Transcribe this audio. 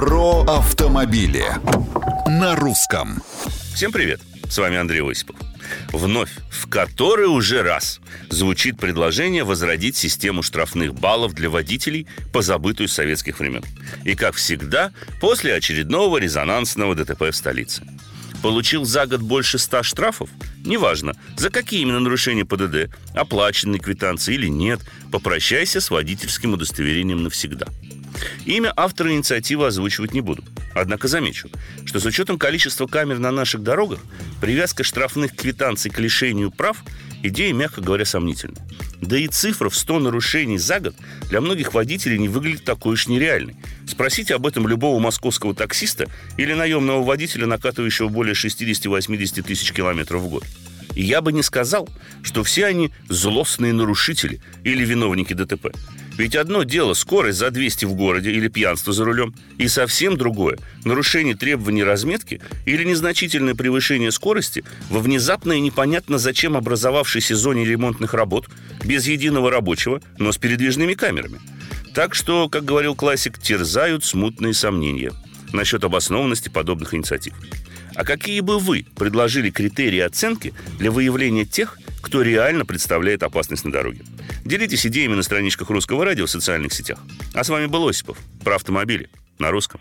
Про автомобили на русском. Всем привет! С вами Андрей Осипов. Вновь, в который уже раз звучит предложение возродить систему штрафных баллов для водителей, позабытую с советских времен. И, как всегда, после очередного резонансного ДТП в столице. Получил за год больше ста штрафов? Неважно, за какие именно нарушения ПДД, оплаченные квитанции или нет, попрощайся с водительским удостоверением навсегда. Имя автора инициативы озвучивать не буду. Однако замечу, что с учетом количества камер на наших дорогах, привязка штрафных квитанций к лишению прав – идея, мягко говоря, сомнительная. Да и цифра в 100 нарушений за год для многих водителей не выглядит такой уж нереальной. Спросите об этом любого московского таксиста или наемного водителя, накатывающего более 60-80 тысяч километров в год. И я бы не сказал, что все они злостные нарушители или виновники ДТП. Ведь одно дело скорость за 200 в городе или пьянство за рулем, и совсем другое – нарушение требований разметки или незначительное превышение скорости во внезапно и непонятно зачем образовавшейся зоне ремонтных работ без единого рабочего, но с передвижными камерами. Так что, как говорил классик, терзают смутные сомнения насчет обоснованности подобных инициатив. А какие бы вы предложили критерии оценки для выявления тех, кто реально представляет опасность на дороге? Делитесь идеями на страничках Русского радио в социальных сетях. А с вами был Осипов про автомобили на русском.